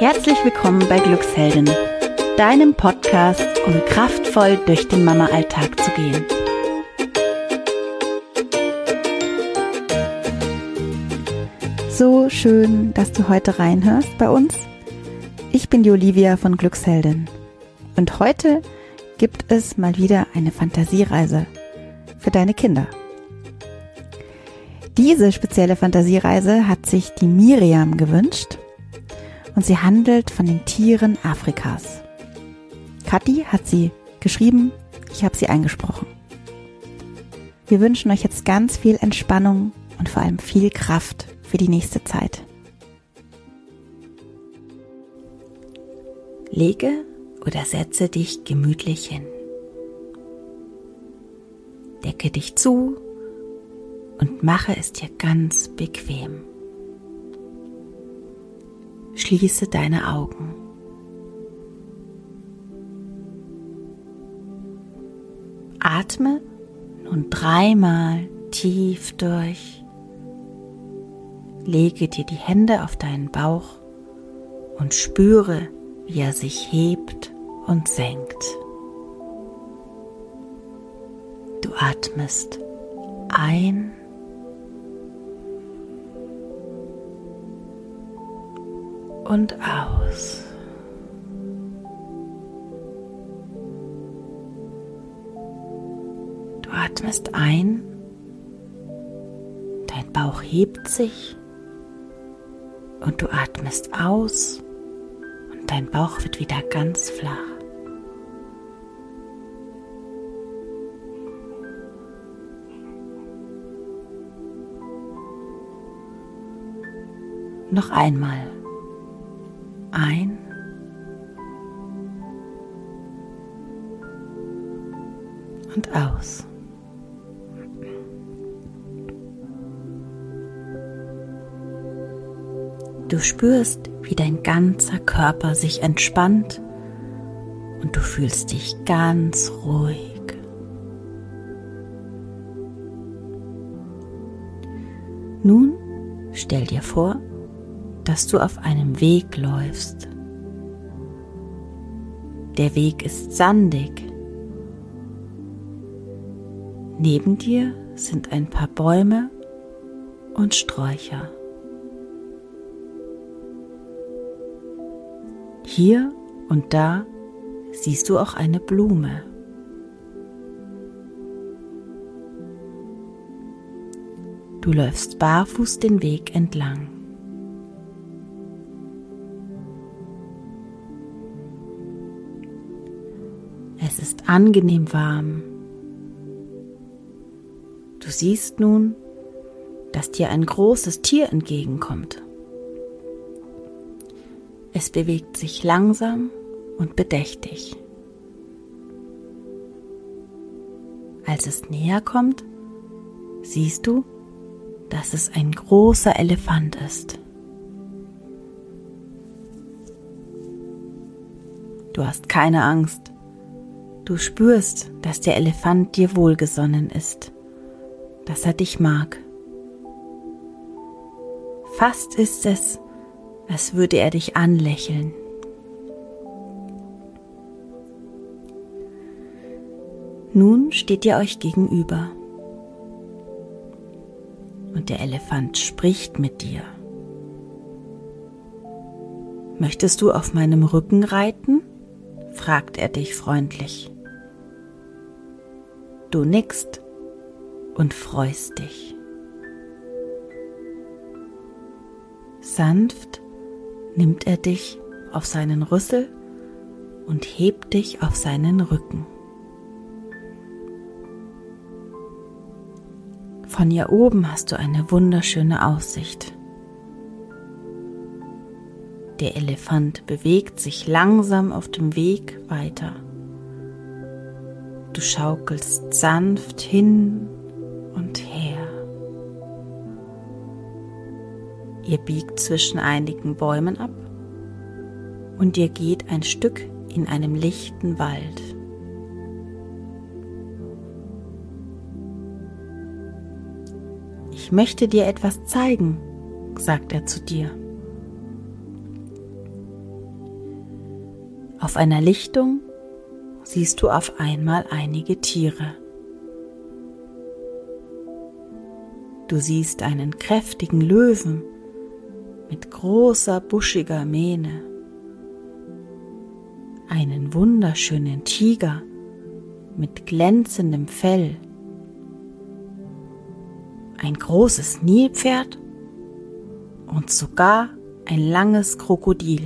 Herzlich willkommen bei Glücksheldin, deinem Podcast, um kraftvoll durch den Mama-Alltag zu gehen. So schön, dass du heute reinhörst bei uns. Ich bin die Olivia von Glücksheldin und heute gibt es mal wieder eine Fantasiereise für deine Kinder. Diese spezielle Fantasiereise hat sich die Miriam gewünscht und sie handelt von den Tieren Afrikas. Kathi hat sie geschrieben, ich habe sie eingesprochen. Wir wünschen euch jetzt ganz viel Entspannung und vor allem viel Kraft für die nächste Zeit. Lege oder setze dich gemütlich hin. Decke dich zu und mache es dir ganz bequem. Schließe deine Augen. Atme nun dreimal tief durch. Lege dir die Hände auf deinen Bauch und spüre, wie er sich hebt und senkt. Du atmest ein und aus. Du atmest ein, dein Bauch hebt sich und du atmest aus und dein Bauch wird wieder ganz flach. Noch einmal ein. Und aus. Du spürst, wie dein ganzer Körper sich entspannt und du fühlst dich ganz ruhig. Nun stell dir vor, dass du auf einem Weg läufst. Der Weg ist sandig. Neben dir sind ein paar Bäume und Sträucher. Hier und da siehst du auch eine Blume. Du läufst barfuß den Weg entlang. Es ist angenehm warm. Du siehst nun, dass dir ein großes Tier entgegenkommt. Es bewegt sich langsam und bedächtig. Als es näher kommt, siehst du, dass es ein großer Elefant ist. Du hast keine Angst. Du spürst, dass der Elefant dir wohlgesonnen ist, dass er dich mag. Fast ist es, als würde er dich anlächeln. Nun steht ihr euch gegenüber und der Elefant spricht mit dir. Möchtest du auf meinem Rücken reiten? fragt er dich freundlich. Du nickst und freust dich. Sanft nimmt er dich auf seinen Rüssel und hebt dich auf seinen Rücken. Von hier oben hast du eine wunderschöne Aussicht. Der Elefant bewegt sich langsam auf dem Weg weiter. Du schaukelst sanft hin und her. Ihr biegt zwischen einigen Bäumen ab und ihr geht ein Stück in einem lichten Wald. Ich möchte dir etwas zeigen, sagt er zu dir. Auf einer Lichtung siehst du auf einmal einige Tiere. Du siehst einen kräftigen Löwen mit großer buschiger Mähne, einen wunderschönen Tiger mit glänzendem Fell, ein großes Nilpferd und sogar ein langes Krokodil.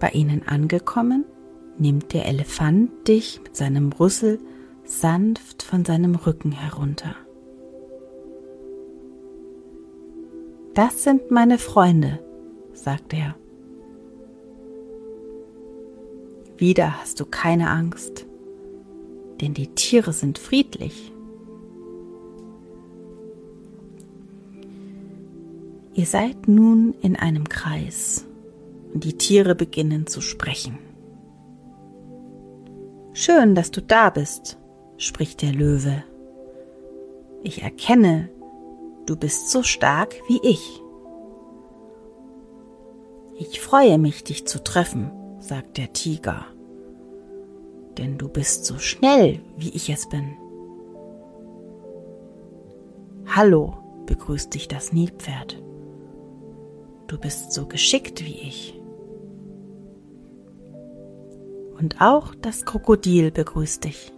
Bei ihnen angekommen, nimmt der Elefant dich mit seinem Rüssel sanft von seinem Rücken herunter. Das sind meine Freunde, sagt er. Wieder hast du keine Angst, denn die Tiere sind friedlich. Ihr seid nun in einem Kreis und die Tiere beginnen zu sprechen. Schön, dass du da bist, spricht der Löwe. Ich erkenne, du bist so stark wie ich. Ich freue mich, dich zu treffen, sagt der Tiger, denn du bist so schnell, wie ich es bin. Hallo, begrüßt dich das Nilpferd. Du bist so geschickt wie ich. Und auch das Krokodil begrüßt dich.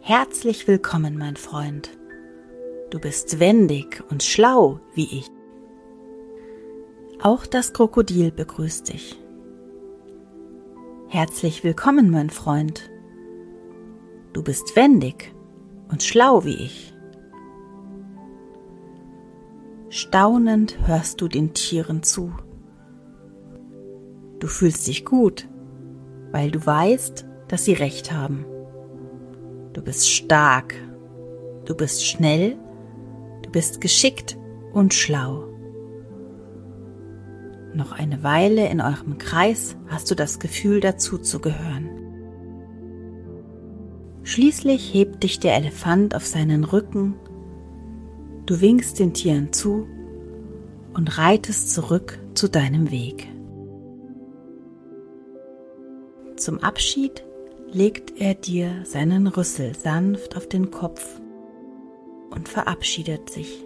Herzlich willkommen, mein Freund. Du bist wendig und schlau wie ich. Auch das Krokodil begrüßt dich. Herzlich willkommen, mein Freund. Du bist wendig und schlau wie ich. Staunend hörst du den Tieren zu. Du fühlst dich gut, weil du weißt, dass sie recht haben. Du bist stark, du bist schnell, du bist geschickt und schlau. Noch eine Weile in eurem Kreis hast du das Gefühl dazu zu gehören. Schließlich hebt dich der Elefant auf seinen Rücken Du winkst den Tieren zu und reitest zurück zu deinem Weg. Zum Abschied legt er dir seinen Rüssel sanft auf den Kopf und verabschiedet sich.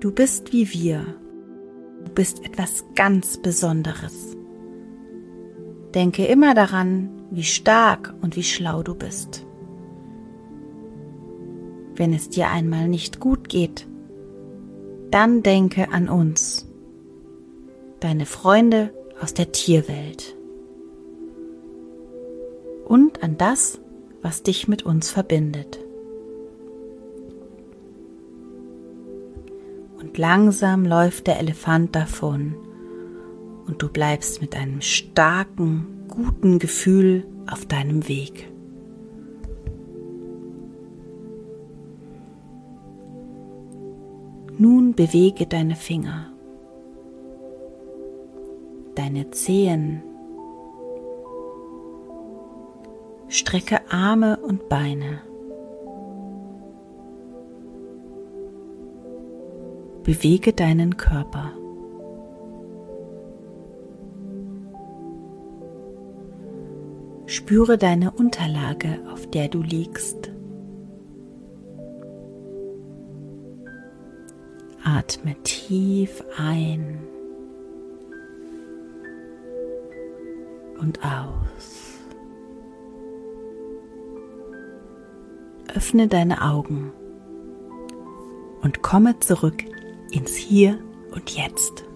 Du bist wie wir. Du bist etwas ganz Besonderes. Denke immer daran, wie stark und wie schlau du bist wenn es dir einmal nicht gut geht, dann denke an uns, deine Freunde aus der Tierwelt und an das, was dich mit uns verbindet. Und langsam läuft der Elefant davon und du bleibst mit einem starken, guten Gefühl auf deinem Weg. Nun bewege deine Finger, deine Zehen, strecke Arme und Beine. Bewege deinen Körper. Spüre deine Unterlage, auf der du liegst. Atme tief ein und aus. Öffne deine Augen und komme zurück ins Hier und Jetzt.